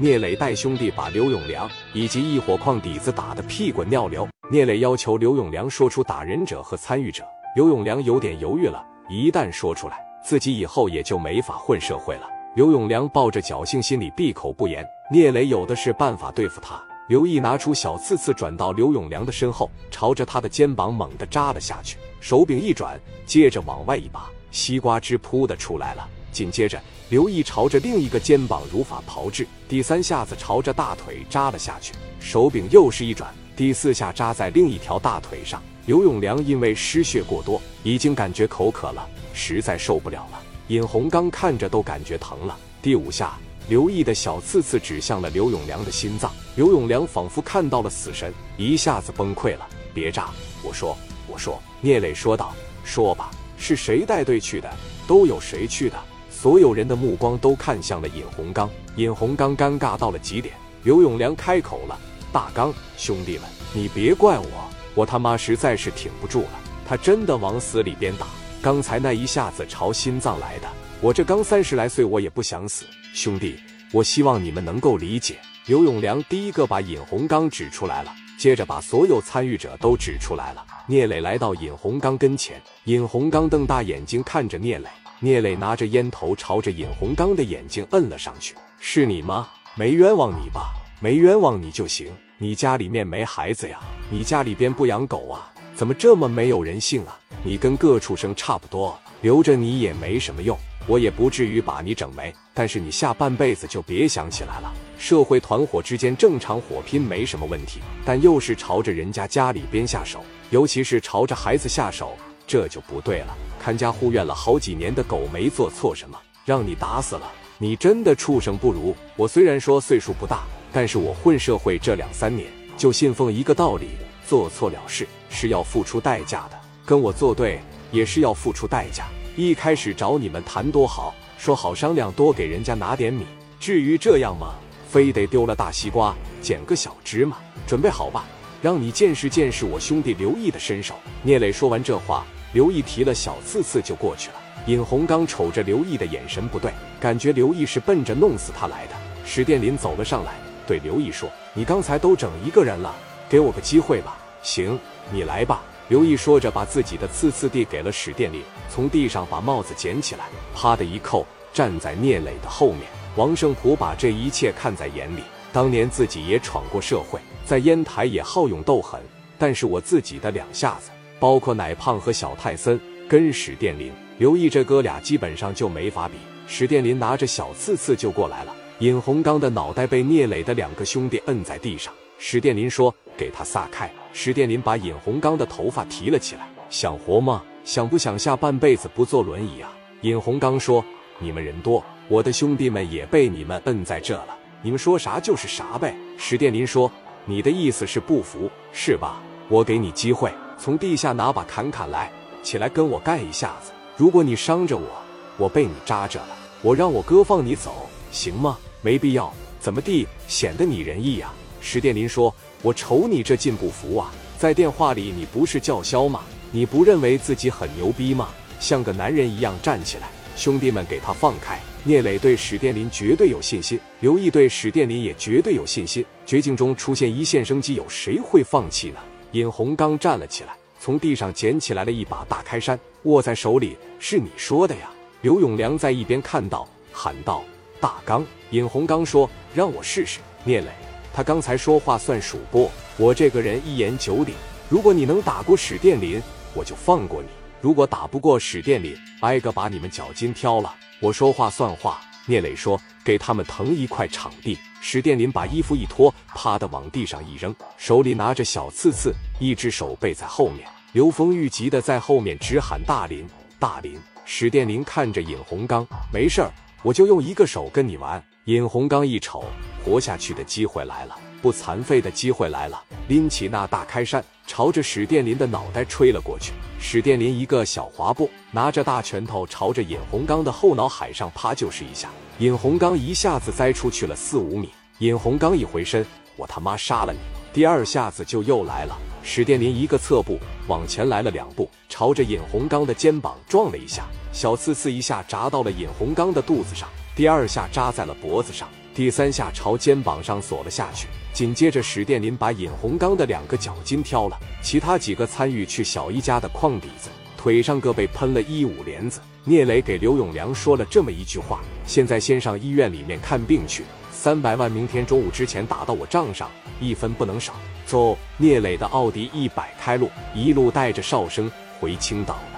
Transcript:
聂磊带兄弟把刘永良以及一伙矿底子打得屁滚尿流。聂磊要求刘永良说出打人者和参与者。刘永良有点犹豫了，一旦说出来，自己以后也就没法混社会了。刘永良抱着侥幸心理，闭口不言。聂磊有的是办法对付他。刘毅拿出小刺刺，转到刘永良的身后，朝着他的肩膀猛地扎了下去。手柄一转，接着往外一拔，西瓜汁噗的出来了。紧接着，刘毅朝着另一个肩膀如法炮制，第三下子朝着大腿扎了下去。手柄又是一转，第四下扎在另一条大腿上。刘永良因为失血过多，已经感觉口渴了，实在受不了了。尹洪刚看着都感觉疼了。第五下。刘毅的小刺刺指向了刘永良的心脏，刘永良仿佛看到了死神，一下子崩溃了。别扎！我说，我说。聂磊说道：“说吧，是谁带队去的？都有谁去的？”所有人的目光都看向了尹洪刚。尹洪刚尴尬到了极点。刘永良开口了：“大刚，兄弟们，你别怪我，我他妈实在是挺不住了。他真的往死里边打，刚才那一下子朝心脏来的。我这刚三十来岁，我也不想死。”兄弟，我希望你们能够理解。刘永良第一个把尹洪刚指出来了，接着把所有参与者都指出来了。聂磊来到尹洪刚跟前，尹洪刚瞪大眼睛看着聂磊，聂磊拿着烟头朝着尹洪刚的眼睛摁了上去：“是你吗？没冤枉你吧？没冤枉你就行。你家里面没孩子呀？你家里边不养狗啊？怎么这么没有人性啊？你跟个畜生差不多，留着你也没什么用。”我也不至于把你整没，但是你下半辈子就别想起来了。社会团伙之间正常火拼没什么问题，但又是朝着人家家里边下手，尤其是朝着孩子下手，这就不对了。看家护院了好几年的狗没做错什么，让你打死了，你真的畜生不如。我虽然说岁数不大，但是我混社会这两三年，就信奉一个道理：做错了事是要付出代价的，跟我作对也是要付出代价。一开始找你们谈多好，说好商量，多给人家拿点米，至于这样吗？非得丢了大西瓜捡个小芝麻？准备好吧，让你见识见识我兄弟刘毅的身手。聂磊说完这话，刘毅提了小刺刺就过去了。尹洪刚瞅着刘毅的眼神不对，感觉刘毅是奔着弄死他来的。史殿林走了上来，对刘毅说：“你刚才都整一个人了，给我个机会吧。”行，你来吧。刘毅说着，把自己的刺刺递给了史殿林，从地上把帽子捡起来，啪的一扣，站在聂磊的后面。王胜普把这一切看在眼里，当年自己也闯过社会，在烟台也好勇斗狠，但是我自己的两下子，包括奶胖和小泰森，跟史殿林、刘毅这哥俩基本上就没法比。史殿林拿着小刺刺就过来了，尹洪刚的脑袋被聂磊的两个兄弟摁在地上。史殿林说：“给他撒开。”史殿林把尹洪刚的头发提了起来，想活吗？想不想下半辈子不坐轮椅啊？尹洪刚说：“你们人多，我的兄弟们也被你们摁在这了，你们说啥就是啥呗。”史殿林说：“你的意思是不服是吧？我给你机会，从地下拿把砍砍来，起来跟我干一下子。如果你伤着我，我被你扎着了，我让我哥放你走，行吗？没必要，怎么地显得你仁义呀？”史殿林说。我瞅你这劲不服啊！在电话里你不是叫嚣吗？你不认为自己很牛逼吗？像个男人一样站起来！兄弟们，给他放开！聂磊对史殿林绝对有信心，刘毅对史殿林也绝对有信心。绝境中出现一线生机，有谁会放弃呢？尹洪刚站了起来，从地上捡起来了一把大开山，握在手里。是你说的呀？刘永良在一边看到，喊道：“大刚！”尹洪刚说：“让我试试。”聂磊。他刚才说话算数不？我这个人一言九鼎。如果你能打过史殿林，我就放过你；如果打不过史殿林，挨个把你们脚筋挑了。我说话算话。聂磊说：“给他们腾一块场地。”史殿林把衣服一脱，啪的往地上一扔，手里拿着小刺刺，一只手背在后面。刘丰玉急的在后面直喊：“大林，大林！”史殿林看着尹洪刚：“没事儿，我就用一个手跟你玩。”尹洪刚一瞅，活下去的机会来了，不残废的机会来了。拎起那大开山，朝着史殿林的脑袋吹了过去。史殿林一个小滑步，拿着大拳头朝着尹洪刚的后脑海上啪就是一下，尹洪刚一下子栽出去了四五米。尹洪刚一回身，我他妈杀了你！第二下子就又来了。史殿林一个侧步往前来了两步，朝着尹洪刚的肩膀撞了一下，小刺刺一下扎到了尹洪刚的肚子上。第二下扎在了脖子上。第三下朝肩膀上锁了下去。紧接着，史殿林把尹洪刚的两个脚筋挑了，其他几个参与去小姨家的矿底子，腿上各被喷了一五连子。聂磊给刘永良说了这么一句话：“现在先上医院里面看病去，三百万明天中午之前打到我账上，一分不能少。”走，聂磊的奥迪一百开路，一路带着哨声回青岛了。